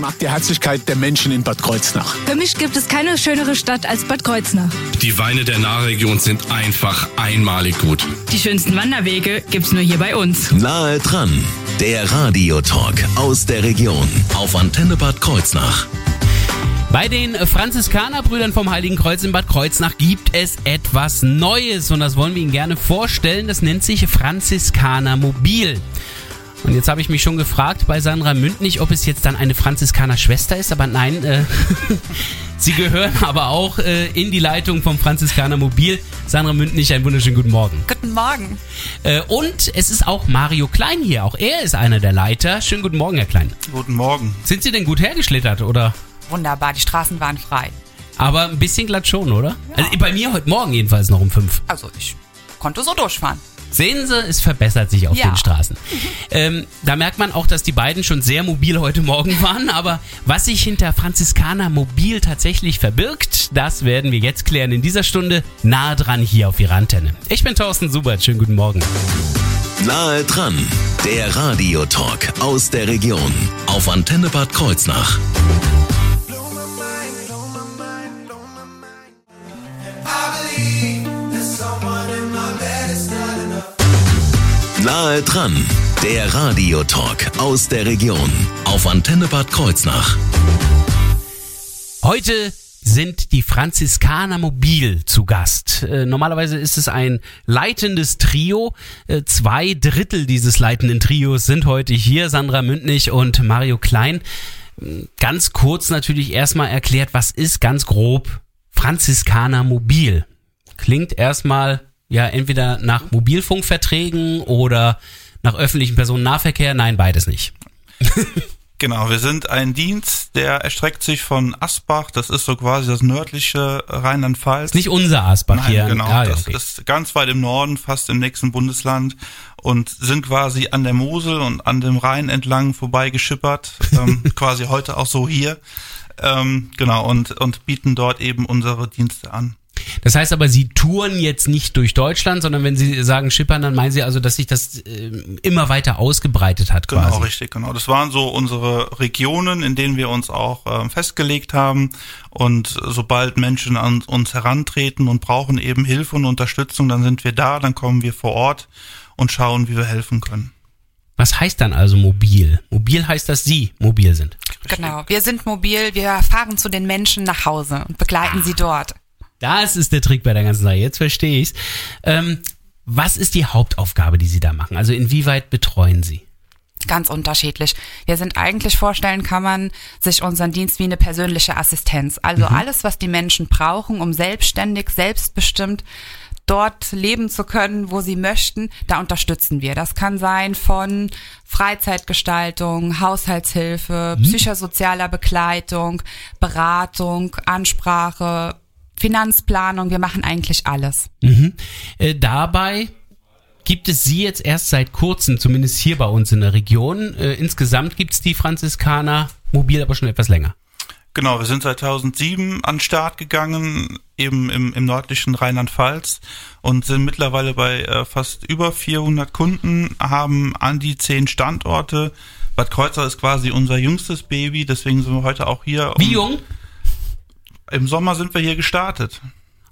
mag die Herzlichkeit der Menschen in Bad Kreuznach. Für mich gibt es keine schönere Stadt als Bad Kreuznach. Die Weine der Nahregion sind einfach einmalig gut. Die schönsten Wanderwege gibt's nur hier bei uns. Nahe dran, der Radiotalk aus der Region auf Antenne Bad Kreuznach. Bei den Franziskanerbrüdern vom Heiligen Kreuz in Bad Kreuznach gibt es etwas Neues und das wollen wir Ihnen gerne vorstellen. Das nennt sich Franziskaner Mobil. Und jetzt habe ich mich schon gefragt bei Sandra Mündnig, ob es jetzt dann eine Franziskaner Schwester ist, aber nein, äh, sie gehören aber auch äh, in die Leitung vom Franziskaner Mobil. Sandra Mündnig, einen wunderschönen guten Morgen. Guten Morgen. Äh, und es ist auch Mario Klein hier, auch er ist einer der Leiter. Schönen guten Morgen, Herr Klein. Guten Morgen. Sind Sie denn gut hergeschlittert oder? Wunderbar, die Straßen waren frei. Aber ein bisschen glatt schon, oder? Ja. Also bei mir heute Morgen jedenfalls noch um fünf. Also ich konnte so durchfahren. Sehen Sie, es verbessert sich auf ja. den Straßen. Ähm, da merkt man auch, dass die beiden schon sehr mobil heute Morgen waren. Aber was sich hinter Franziskaner Mobil tatsächlich verbirgt, das werden wir jetzt klären in dieser Stunde nahe dran hier auf Ihrer Antenne. Ich bin Thorsten Subert. Schönen guten Morgen. Nahe dran, der Radiotalk aus der Region auf Antenne Bad Kreuznach. Nahe dran, der Radiotalk aus der Region auf Antenne Bad Kreuznach. Heute sind die Franziskaner Mobil zu Gast. Äh, normalerweise ist es ein leitendes Trio. Äh, zwei Drittel dieses leitenden Trios sind heute hier, Sandra Mündnig und Mario Klein. Ganz kurz natürlich erstmal erklärt, was ist ganz grob Franziskaner Mobil? Klingt erstmal ja entweder nach Mobilfunkverträgen oder nach öffentlichen Personennahverkehr. Nein, beides nicht. genau, wir sind ein Dienst, der erstreckt sich von Asbach, das ist so quasi das nördliche Rheinland-Pfalz. Nicht unser Asbach Nein, hier. Genau, ah, das okay. ist ganz weit im Norden, fast im nächsten Bundesland und sind quasi an der Mosel und an dem Rhein entlang vorbeigeschippert, ähm, quasi heute auch so hier. Ähm, genau, und, und bieten dort eben unsere Dienste an. Das heißt aber, Sie touren jetzt nicht durch Deutschland, sondern wenn Sie sagen Schippern, dann meinen Sie also, dass sich das äh, immer weiter ausgebreitet hat quasi. Genau, richtig, genau. Das waren so unsere Regionen, in denen wir uns auch äh, festgelegt haben. Und sobald Menschen an uns herantreten und brauchen eben Hilfe und Unterstützung, dann sind wir da, dann kommen wir vor Ort und schauen, wie wir helfen können. Was heißt dann also mobil? Mobil heißt, dass Sie mobil sind. Genau, wir sind mobil, wir fahren zu den Menschen nach Hause und begleiten ah. sie dort. Das ist der Trick bei der ganzen Sache. Jetzt verstehe ich's. Ähm, was ist die Hauptaufgabe, die Sie da machen? Also inwieweit betreuen Sie? Ganz unterschiedlich. Wir sind eigentlich vorstellen, kann man sich unseren Dienst wie eine persönliche Assistenz. Also mhm. alles, was die Menschen brauchen, um selbstständig, selbstbestimmt dort leben zu können, wo sie möchten, da unterstützen wir. Das kann sein von Freizeitgestaltung, Haushaltshilfe, mhm. psychosozialer Begleitung, Beratung, Ansprache, Finanzplanung, wir machen eigentlich alles. Mhm. Äh, dabei gibt es sie jetzt erst seit kurzem, zumindest hier bei uns in der Region. Äh, insgesamt gibt es die Franziskaner mobil aber schon etwas länger. Genau, wir sind 2007 an den Start gegangen, eben im, im nördlichen Rheinland-Pfalz und sind mittlerweile bei äh, fast über 400 Kunden, haben an die zehn Standorte. Bad Kreuzer ist quasi unser jüngstes Baby, deswegen sind wir heute auch hier. Um Wie jung? Im Sommer sind wir hier gestartet.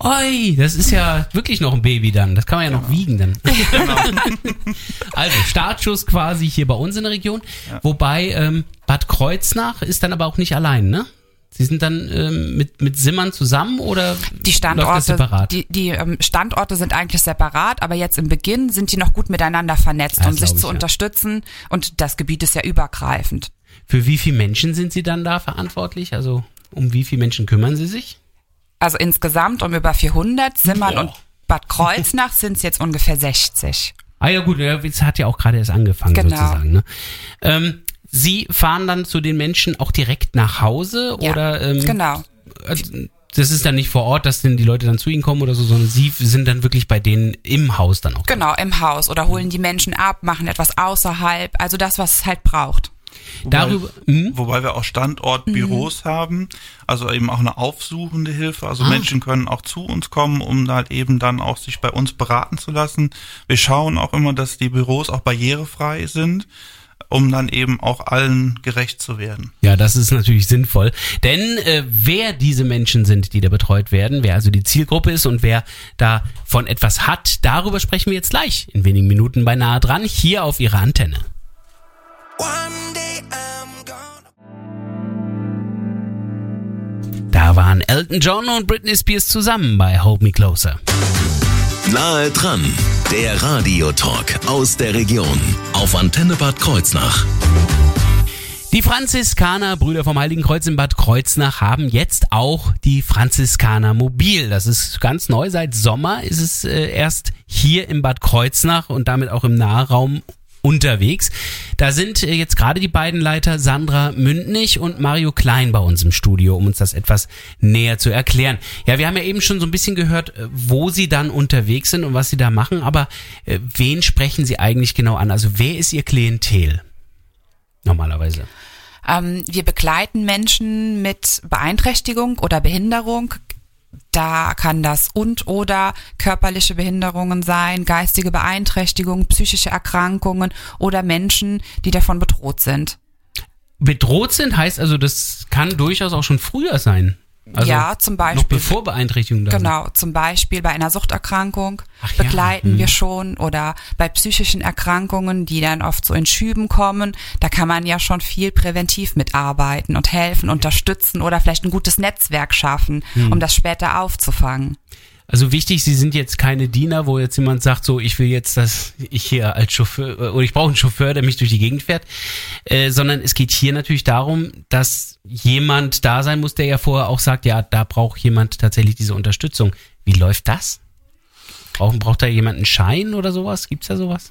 Oi, das ist ja wirklich noch ein Baby dann. Das kann man ja, ja. noch wiegen dann. Genau. also Startschuss quasi hier bei uns in der Region. Ja. Wobei ähm, Bad Kreuznach ist dann aber auch nicht allein, ne? Sie sind dann ähm, mit, mit Simmern zusammen oder die Standorte, separat? Die, die ähm, Standorte sind eigentlich separat, aber jetzt im Beginn sind die noch gut miteinander vernetzt, ja, um sich zu ja. unterstützen. Und das Gebiet ist ja übergreifend. Für wie viele Menschen sind Sie dann da verantwortlich? Also um wie viele Menschen kümmern Sie sich? Also insgesamt um über 400. Simmern und Bad Kreuznach sind es jetzt ungefähr 60. Ah ja gut, es hat ja auch gerade erst angefangen genau. sozusagen. Ne? Ähm, Sie fahren dann zu den Menschen auch direkt nach Hause ja, oder? Ähm, genau. Also, das ist dann nicht vor Ort, dass denn die Leute dann zu ihnen kommen oder so, sondern sie sind dann wirklich bei denen im Haus dann auch. Genau, im Haus oder holen die Menschen ab, machen etwas außerhalb, also das, was es halt braucht. Wobei, Darüber, hm? wobei wir auch Standortbüros mhm. haben, also eben auch eine aufsuchende Hilfe. Also ah. Menschen können auch zu uns kommen, um halt eben dann auch sich bei uns beraten zu lassen. Wir schauen auch immer, dass die Büros auch barrierefrei sind. um dann eben auch allen gerecht zu werden. Ja, das ist natürlich sinnvoll. Denn äh, wer diese Menschen sind, die da betreut werden, wer also die Zielgruppe ist und wer davon etwas hat, darüber sprechen wir jetzt gleich in wenigen Minuten bei Nahe dran, hier auf Ihrer Antenne. Da waren Elton John und Britney Spears zusammen bei Hold Me Closer. Nahe dran, der Radiotalk aus der Region auf Antenne Bad Kreuznach. Die Franziskaner Brüder vom Heiligen Kreuz in Bad Kreuznach haben jetzt auch die Franziskaner Mobil. Das ist ganz neu. Seit Sommer ist es äh, erst hier in Bad Kreuznach und damit auch im Nahraum unterwegs. Da sind äh, jetzt gerade die beiden Leiter Sandra Mündnig und Mario Klein bei uns im Studio, um uns das etwas näher zu erklären. Ja, wir haben ja eben schon so ein bisschen gehört, äh, wo sie dann unterwegs sind und was sie da machen, aber äh, wen sprechen sie eigentlich genau an? Also wer ist ihr Klientel normalerweise? Ähm, wir begleiten Menschen mit Beeinträchtigung oder Behinderung da kann das und oder körperliche Behinderungen sein, geistige Beeinträchtigungen, psychische Erkrankungen oder Menschen, die davon bedroht sind. Bedroht sind heißt also, das kann durchaus auch schon früher sein. Also ja, zum Beispiel. Noch bevor Beeinträchtigungen da Genau, zum Beispiel bei einer Suchterkrankung Ach begleiten ja. wir hm. schon oder bei psychischen Erkrankungen, die dann oft so in Schüben kommen. Da kann man ja schon viel präventiv mitarbeiten und helfen, unterstützen oder vielleicht ein gutes Netzwerk schaffen, hm. um das später aufzufangen. Also wichtig, Sie sind jetzt keine Diener, wo jetzt jemand sagt, so ich will jetzt, dass ich hier als Chauffeur oder ich brauche einen Chauffeur, der mich durch die Gegend fährt, äh, sondern es geht hier natürlich darum, dass jemand da sein muss, der ja vorher auch sagt, ja, da braucht jemand tatsächlich diese Unterstützung. Wie läuft das? Braucht, braucht da jemand einen Schein oder sowas? Gibt's da sowas?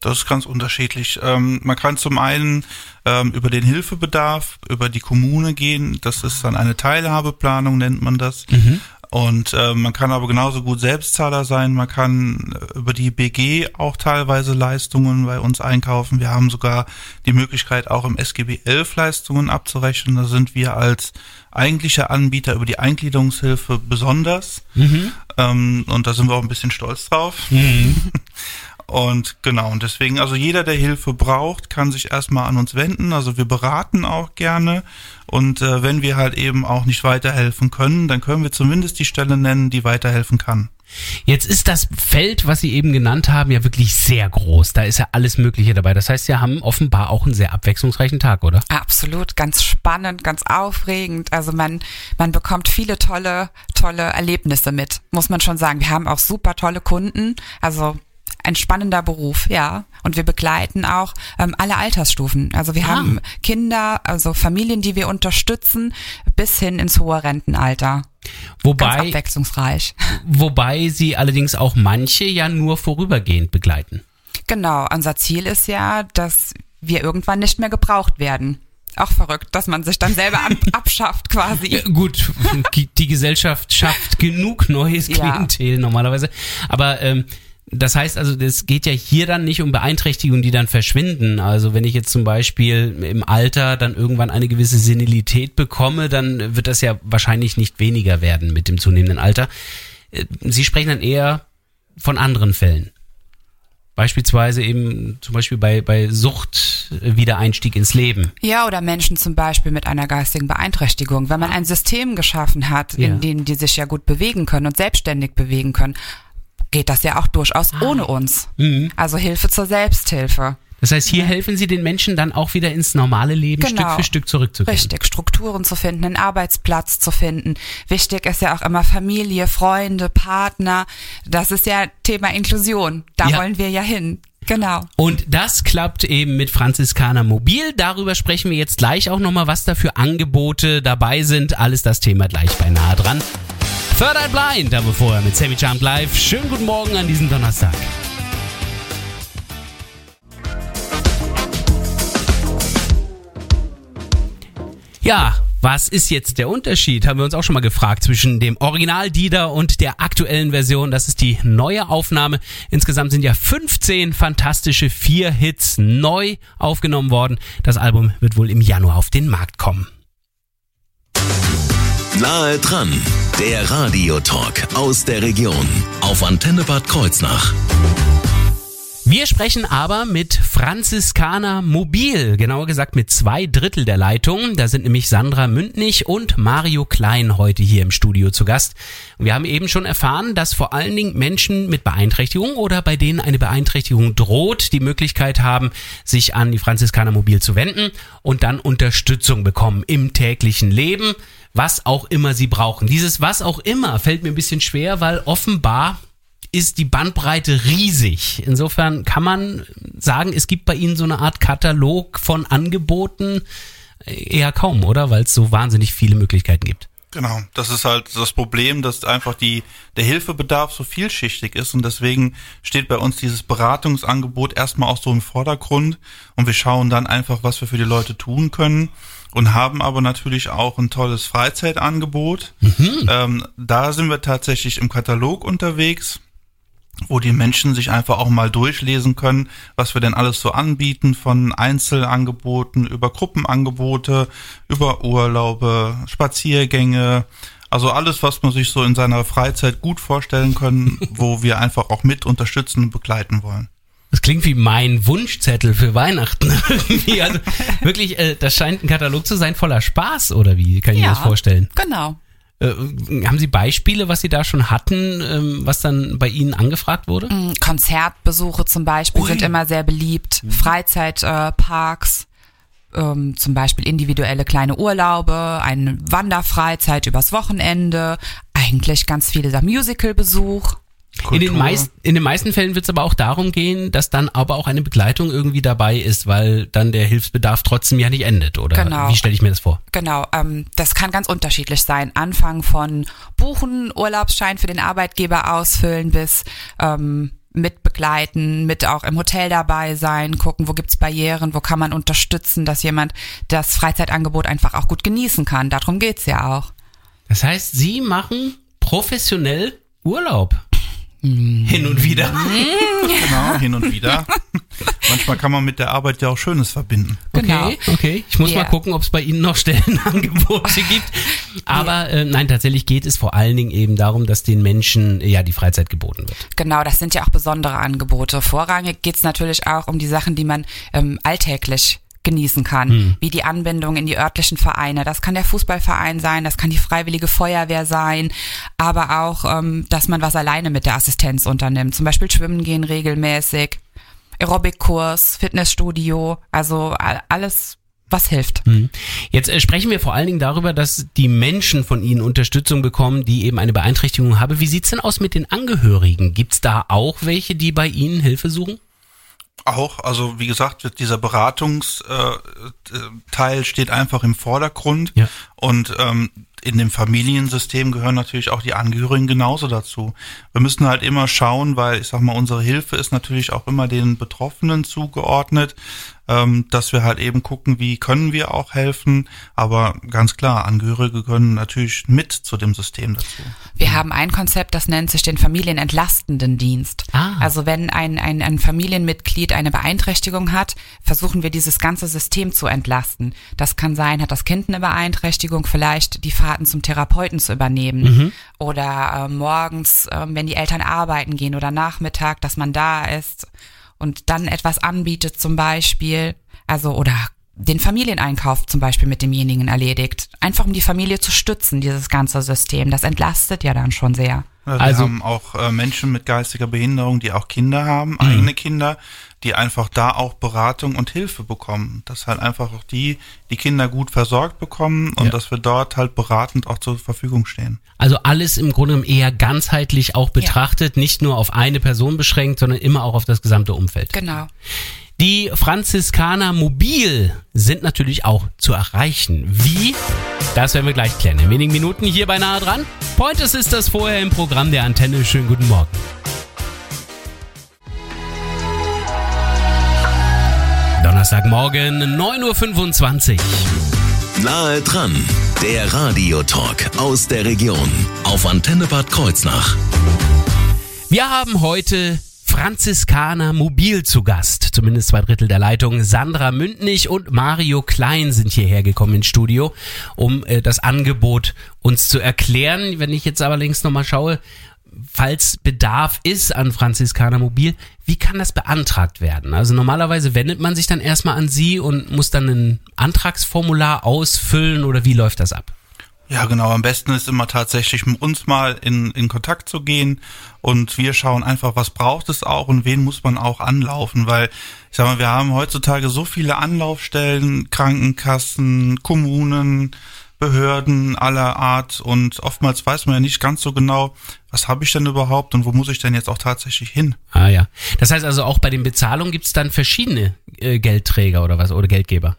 Das ist ganz unterschiedlich. Ähm, man kann zum einen ähm, über den Hilfebedarf, über die Kommune gehen. Das ist dann eine Teilhabeplanung, nennt man das. Mhm. Und äh, man kann aber genauso gut Selbstzahler sein. Man kann äh, über die BG auch teilweise Leistungen bei uns einkaufen. Wir haben sogar die Möglichkeit, auch im SGB 11 Leistungen abzurechnen. Da sind wir als eigentlicher Anbieter über die Eingliederungshilfe besonders. Mhm. Ähm, und da sind wir auch ein bisschen stolz drauf. Mhm. Und genau, und deswegen, also jeder, der Hilfe braucht, kann sich erstmal an uns wenden. Also wir beraten auch gerne. Und äh, wenn wir halt eben auch nicht weiterhelfen können, dann können wir zumindest die Stelle nennen, die weiterhelfen kann. Jetzt ist das Feld, was Sie eben genannt haben, ja wirklich sehr groß. Da ist ja alles Mögliche dabei. Das heißt, Sie haben offenbar auch einen sehr abwechslungsreichen Tag, oder? Absolut, ganz spannend, ganz aufregend. Also man, man bekommt viele tolle, tolle Erlebnisse mit, muss man schon sagen. Wir haben auch super tolle Kunden. Also ein spannender Beruf, ja. Und wir begleiten auch ähm, alle Altersstufen. Also wir ah. haben Kinder, also Familien, die wir unterstützen, bis hin ins hohe Rentenalter. Wobei, Ganz abwechslungsreich. Wobei sie allerdings auch manche ja nur vorübergehend begleiten. Genau, unser Ziel ist ja, dass wir irgendwann nicht mehr gebraucht werden auch verrückt, dass man sich dann selber ab abschafft quasi. Ja, gut, die Gesellschaft schafft genug neues Klientel ja. normalerweise. Aber ähm, das heißt also, es geht ja hier dann nicht um Beeinträchtigungen, die dann verschwinden. Also wenn ich jetzt zum Beispiel im Alter dann irgendwann eine gewisse Senilität bekomme, dann wird das ja wahrscheinlich nicht weniger werden mit dem zunehmenden Alter. Äh, Sie sprechen dann eher von anderen Fällen. Beispielsweise eben zum Beispiel bei, bei Sucht Wiedereinstieg ins Leben. Ja, oder Menschen zum Beispiel mit einer geistigen Beeinträchtigung. Wenn man ein System geschaffen hat, in ja. dem die sich ja gut bewegen können und selbstständig bewegen können, geht das ja auch durchaus ah. ohne uns. Mhm. Also Hilfe zur Selbsthilfe. Das heißt, hier ja. helfen Sie den Menschen dann auch wieder ins normale Leben genau. Stück für Stück zurückzukehren. Richtig, Strukturen zu finden, einen Arbeitsplatz zu finden. Wichtig ist ja auch immer Familie, Freunde, Partner. Das ist ja Thema Inklusion. Da ja. wollen wir ja hin. Genau. Und das klappt eben mit Franziskaner Mobil. Darüber sprechen wir jetzt gleich auch nochmal, was da für Angebote dabei sind. Alles das Thema gleich beinahe dran. Third Eye Blind, aber vorher mit Sammy Jump Live. Schönen guten Morgen an diesem Donnerstag. Ja, was ist jetzt der Unterschied? Haben wir uns auch schon mal gefragt zwischen dem Original Dieter und der aktuellen Version. Das ist die neue Aufnahme. Insgesamt sind ja 15 fantastische vier Hits neu aufgenommen worden. Das Album wird wohl im Januar auf den Markt kommen. Nahe dran, der Radiotalk aus der Region auf Antenne Bad Kreuznach. Wir sprechen aber mit Franziskaner Mobil, genauer gesagt mit zwei Drittel der Leitung. Da sind nämlich Sandra Mündnig und Mario Klein heute hier im Studio zu Gast. Wir haben eben schon erfahren, dass vor allen Dingen Menschen mit Beeinträchtigung oder bei denen eine Beeinträchtigung droht, die Möglichkeit haben, sich an die Franziskaner Mobil zu wenden und dann Unterstützung bekommen im täglichen Leben, was auch immer sie brauchen. Dieses was auch immer fällt mir ein bisschen schwer, weil offenbar ist die Bandbreite riesig. Insofern kann man sagen, es gibt bei Ihnen so eine Art Katalog von Angeboten eher kaum, oder? Weil es so wahnsinnig viele Möglichkeiten gibt. Genau, das ist halt das Problem, dass einfach die, der Hilfebedarf so vielschichtig ist und deswegen steht bei uns dieses Beratungsangebot erstmal auch so im Vordergrund und wir schauen dann einfach, was wir für die Leute tun können und haben aber natürlich auch ein tolles Freizeitangebot. Mhm. Ähm, da sind wir tatsächlich im Katalog unterwegs wo die Menschen sich einfach auch mal durchlesen können, was wir denn alles so anbieten, von Einzelangeboten über Gruppenangebote, über Urlaube, Spaziergänge, also alles, was man sich so in seiner Freizeit gut vorstellen können, wo wir einfach auch mit unterstützen und begleiten wollen. Das klingt wie mein Wunschzettel für Weihnachten. also wirklich, äh, das scheint ein Katalog zu sein voller Spaß, oder wie kann ich ja, mir das vorstellen? Genau. Äh, haben Sie Beispiele, was Sie da schon hatten, ähm, was dann bei Ihnen angefragt wurde? Mm, Konzertbesuche zum Beispiel Ui. sind immer sehr beliebt. Mhm. Freizeitparks. Ähm, zum Beispiel individuelle kleine Urlaube, eine Wanderfreizeit übers Wochenende, eigentlich ganz viele Musicalbesuch. In den, meist, in den meisten Fällen wird es aber auch darum gehen, dass dann aber auch eine Begleitung irgendwie dabei ist, weil dann der Hilfsbedarf trotzdem ja nicht endet, oder? Genau. Wie stelle ich mir das vor? Genau, ähm, das kann ganz unterschiedlich sein. Anfang von Buchen, Urlaubsschein für den Arbeitgeber ausfüllen bis ähm, mit begleiten, mit auch im Hotel dabei sein, gucken, wo gibt's Barrieren, wo kann man unterstützen, dass jemand das Freizeitangebot einfach auch gut genießen kann. Darum geht's ja auch. Das heißt, Sie machen professionell Urlaub. Hin und wieder. genau, hin und wieder. Manchmal kann man mit der Arbeit ja auch Schönes verbinden. Genau. Okay, okay. Ich muss yeah. mal gucken, ob es bei Ihnen noch Stellenangebote gibt. Aber äh, nein, tatsächlich geht es vor allen Dingen eben darum, dass den Menschen ja die Freizeit geboten wird. Genau, das sind ja auch besondere Angebote. Vorrangig geht es natürlich auch um die Sachen, die man ähm, alltäglich genießen kann, mhm. wie die Anbindung in die örtlichen Vereine. Das kann der Fußballverein sein, das kann die Freiwillige Feuerwehr sein, aber auch, ähm, dass man was alleine mit der Assistenz unternimmt. Zum Beispiel Schwimmen gehen regelmäßig, Aerobic-Kurs, Fitnessstudio, also alles was hilft. Mhm. Jetzt äh, sprechen wir vor allen Dingen darüber, dass die Menschen von Ihnen Unterstützung bekommen, die eben eine Beeinträchtigung haben. Wie sieht's denn aus mit den Angehörigen? Gibt's da auch welche, die bei Ihnen Hilfe suchen? Auch, also wie gesagt, dieser Beratungsteil äh, steht einfach im Vordergrund ja. und ähm, in dem Familiensystem gehören natürlich auch die Angehörigen genauso dazu. Wir müssen halt immer schauen, weil ich sag mal, unsere Hilfe ist natürlich auch immer den Betroffenen zugeordnet, ähm, dass wir halt eben gucken, wie können wir auch helfen. Aber ganz klar, Angehörige gehören natürlich mit zu dem System dazu. Wir haben ein Konzept, das nennt sich den familienentlastenden Dienst. Ah. Also wenn ein, ein, ein Familienmitglied eine Beeinträchtigung hat, versuchen wir dieses ganze System zu entlasten. Das kann sein, hat das Kind eine Beeinträchtigung, vielleicht die Fahrten zum Therapeuten zu übernehmen mhm. oder äh, morgens, äh, wenn die Eltern arbeiten gehen oder Nachmittag, dass man da ist und dann etwas anbietet zum Beispiel, also oder den Familieneinkauf zum Beispiel mit demjenigen erledigt. Einfach um die Familie zu stützen, dieses ganze System. Das entlastet ja dann schon sehr. Wir also, haben auch äh, Menschen mit geistiger Behinderung, die auch Kinder haben, mhm. eigene Kinder, die einfach da auch Beratung und Hilfe bekommen. Dass halt einfach auch die, die Kinder gut versorgt bekommen und ja. dass wir dort halt beratend auch zur Verfügung stehen. Also alles im Grunde eher ganzheitlich auch betrachtet, ja. nicht nur auf eine Person beschränkt, sondern immer auch auf das gesamte Umfeld. Genau. Die Franziskaner mobil sind natürlich auch zu erreichen. Wie? Das werden wir gleich klären. In wenigen Minuten hier bei Nahe dran. Pointes ist das vorher im Programm der Antenne. Schönen guten Morgen. Donnerstagmorgen, 9.25 Uhr. Nahe dran, der Radiotalk aus der Region auf Antenne Bad Kreuznach. Wir haben heute Franziskaner Mobil zu Gast. Zumindest zwei Drittel der Leitung. Sandra Mündnig und Mario Klein sind hierher gekommen ins Studio, um äh, das Angebot uns zu erklären. Wenn ich jetzt aber links nochmal schaue, falls Bedarf ist an Franziskaner Mobil, wie kann das beantragt werden? Also normalerweise wendet man sich dann erstmal an Sie und muss dann ein Antragsformular ausfüllen oder wie läuft das ab? Ja, genau. Am besten ist immer tatsächlich mit uns mal in, in Kontakt zu gehen und wir schauen einfach, was braucht es auch und wen muss man auch anlaufen, weil ich sag mal, wir haben heutzutage so viele Anlaufstellen, Krankenkassen, Kommunen, Behörden aller Art und oftmals weiß man ja nicht ganz so genau, was habe ich denn überhaupt und wo muss ich denn jetzt auch tatsächlich hin. Ah ja. Das heißt also auch bei den Bezahlungen gibt es dann verschiedene äh, Geldträger oder was oder Geldgeber.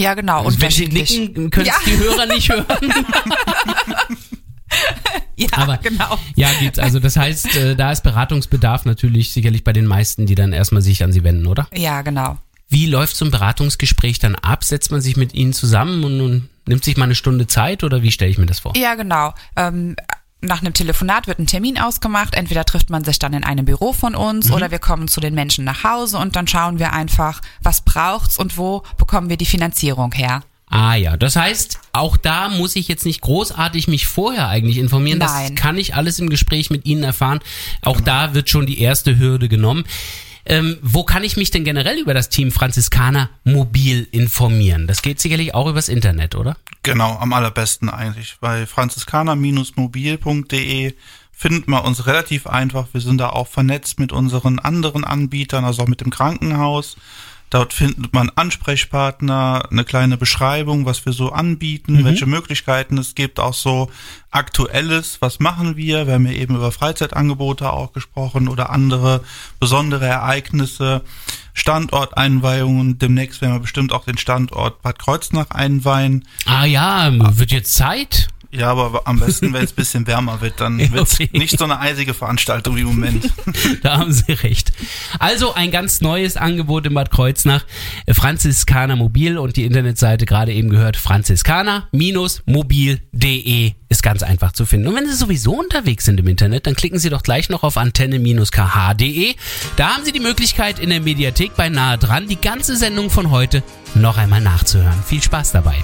Ja, genau. Also wenn Sie nicken, können Ja. die Hörer nicht hören. Ja, Aber genau. ja, gibt's. Also das heißt, äh, da ist Beratungsbedarf natürlich sicherlich bei den meisten, die dann erstmal sich an Sie wenden, oder? Ja, genau. Wie läuft so ein Beratungsgespräch dann ab? Setzt man sich mit Ihnen zusammen und, und nimmt sich mal eine Stunde Zeit oder wie stelle ich mir das vor? Ja, genau. Ähm, nach einem Telefonat wird ein Termin ausgemacht. Entweder trifft man sich dann in einem Büro von uns Mhm. oder wir kommen zu den Menschen nach Hause und dann schauen wir einfach, was braucht's und wo bekommen wir die Finanzierung her. Ah ja, das heißt, auch da muss ich jetzt nicht großartig mich vorher eigentlich informieren. Nein. Das kann ich alles im Gespräch mit Ihnen erfahren. Auch da wird schon die erste Hürde genommen. Ähm, wo kann ich mich denn generell über das Team Franziskaner mobil informieren? Das geht sicherlich auch übers Internet, oder? Genau, am allerbesten eigentlich. Bei franziskaner-mobil.de findet man uns relativ einfach. Wir sind da auch vernetzt mit unseren anderen Anbietern, also auch mit dem Krankenhaus. Dort findet man Ansprechpartner, eine kleine Beschreibung, was wir so anbieten, welche Möglichkeiten es gibt, auch so aktuelles, was machen wir. Wir haben ja eben über Freizeitangebote auch gesprochen oder andere besondere Ereignisse, Standorteinweihungen. Demnächst werden wir bestimmt auch den Standort Bad Kreuznach einweihen. Ah ja, wird jetzt Zeit. Ja, aber am besten, wenn es ein bisschen wärmer wird, dann wird's okay. nicht so eine eisige Veranstaltung wie im Moment. Da haben Sie recht. Also ein ganz neues Angebot in Bad Kreuznach. Franziskaner Mobil und die Internetseite gerade eben gehört franziskaner-mobil.de ist ganz einfach zu finden. Und wenn Sie sowieso unterwegs sind im Internet, dann klicken Sie doch gleich noch auf antenne-kh.de. Da haben Sie die Möglichkeit in der Mediathek bei nahe dran die ganze Sendung von heute noch einmal nachzuhören. Viel Spaß dabei.